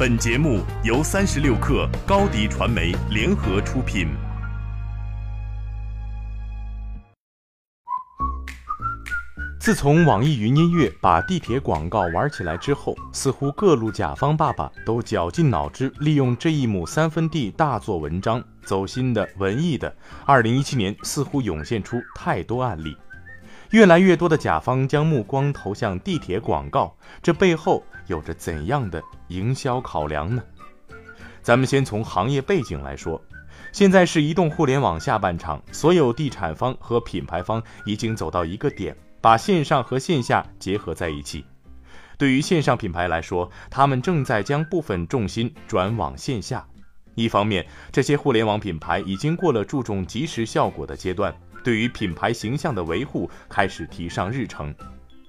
本节目由三十六克高低传媒联合出品。自从网易云音乐把地铁广告玩起来之后，似乎各路甲方爸爸都绞尽脑汁，利用这一亩三分地大做文章，走心的、文艺的。二零一七年似乎涌现出太多案例，越来越多的甲方将目光投向地铁广告，这背后有着怎样的营销考量呢？咱们先从行业背景来说，现在是移动互联网下半场，所有地产方和品牌方已经走到一个点。把线上和线下结合在一起。对于线上品牌来说，他们正在将部分重心转往线下。一方面，这些互联网品牌已经过了注重即时效果的阶段，对于品牌形象的维护开始提上日程；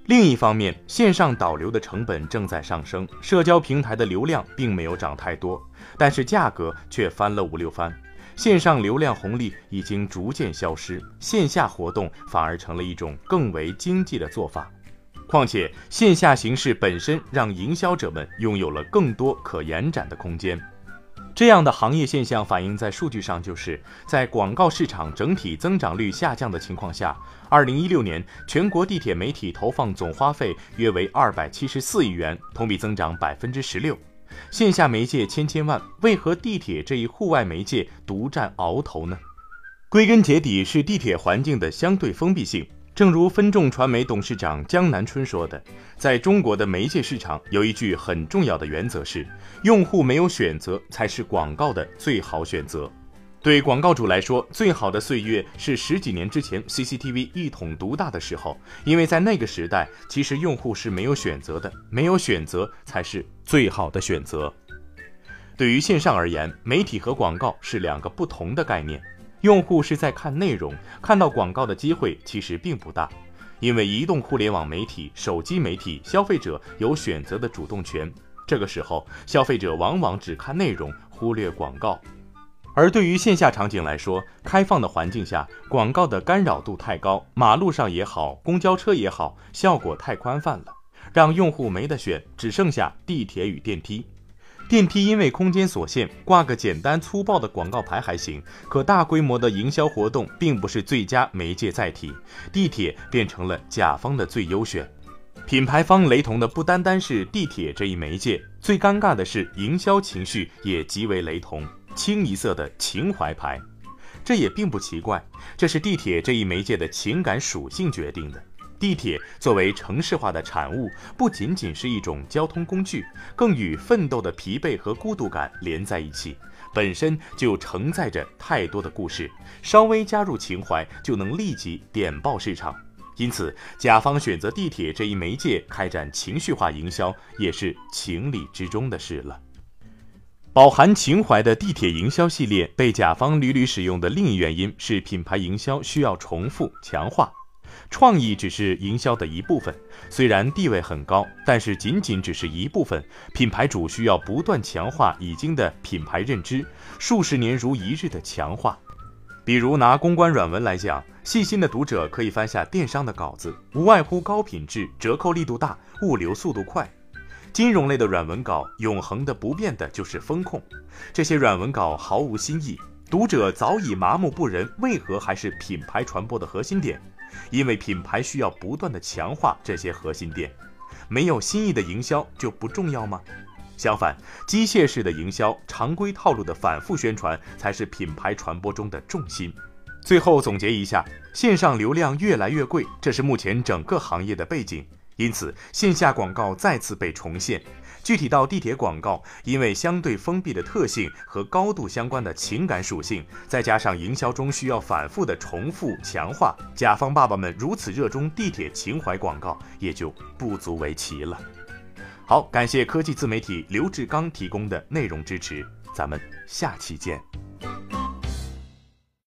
另一方面，线上导流的成本正在上升，社交平台的流量并没有涨太多，但是价格却翻了五六番。线上流量红利已经逐渐消失，线下活动反而成了一种更为经济的做法。况且，线下形式本身让营销者们拥有了更多可延展的空间。这样的行业现象反映在数据上，就是在广告市场整体增长率下降的情况下，二零一六年全国地铁媒体投放总花费约为二百七十四亿元，同比增长百分之十六。线下媒介千千万，为何地铁这一户外媒介独占鳌头呢？归根结底是地铁环境的相对封闭性。正如分众传媒董事长江南春说的，在中国的媒介市场，有一句很重要的原则是：用户没有选择，才是广告的最好选择。对广告主来说，最好的岁月是十几年之前 CCTV 一统独大的时候，因为在那个时代，其实用户是没有选择的，没有选择才是最好的选择。对于线上而言，媒体和广告是两个不同的概念。用户是在看内容，看到广告的机会其实并不大，因为移动互联网媒体、手机媒体，消费者有选择的主动权。这个时候，消费者往往只看内容，忽略广告。而对于线下场景来说，开放的环境下，广告的干扰度太高，马路上也好，公交车也好，效果太宽泛了，让用户没得选，只剩下地铁与电梯。电梯因为空间所限，挂个简单粗暴的广告牌还行，可大规模的营销活动并不是最佳媒介载体，地铁变成了甲方的最优选。品牌方雷同的不单单是地铁这一媒介，最尴尬的是营销情绪也极为雷同。清一色的情怀牌，这也并不奇怪，这是地铁这一媒介的情感属性决定的。地铁作为城市化的产物，不仅仅是一种交通工具，更与奋斗的疲惫和孤独感连在一起，本身就承载着太多的故事，稍微加入情怀，就能立即点爆市场。因此，甲方选择地铁这一媒介开展情绪化营销，也是情理之中的事了。饱含情怀的地铁营销系列被甲方屡屡使用的另一原因是，品牌营销需要重复强化，创意只是营销的一部分，虽然地位很高，但是仅仅只是一部分。品牌主需要不断强化已经的品牌认知，数十年如一日的强化。比如拿公关软文来讲，细心的读者可以翻下电商的稿子，无外乎高品质、折扣力度大、物流速度快。金融类的软文稿，永恒的不变的就是风控。这些软文稿毫无新意，读者早已麻木不仁。为何还是品牌传播的核心点？因为品牌需要不断的强化这些核心点。没有新意的营销就不重要吗？相反，机械式的营销、常规套路的反复宣传才是品牌传播中的重心。最后总结一下，线上流量越来越贵，这是目前整个行业的背景。因此，线下广告再次被重现。具体到地铁广告，因为相对封闭的特性和高度相关的情感属性，再加上营销中需要反复的重复强化，甲方爸爸们如此热衷地铁情怀广告，也就不足为奇了。好，感谢科技自媒体刘志刚提供的内容支持，咱们下期见。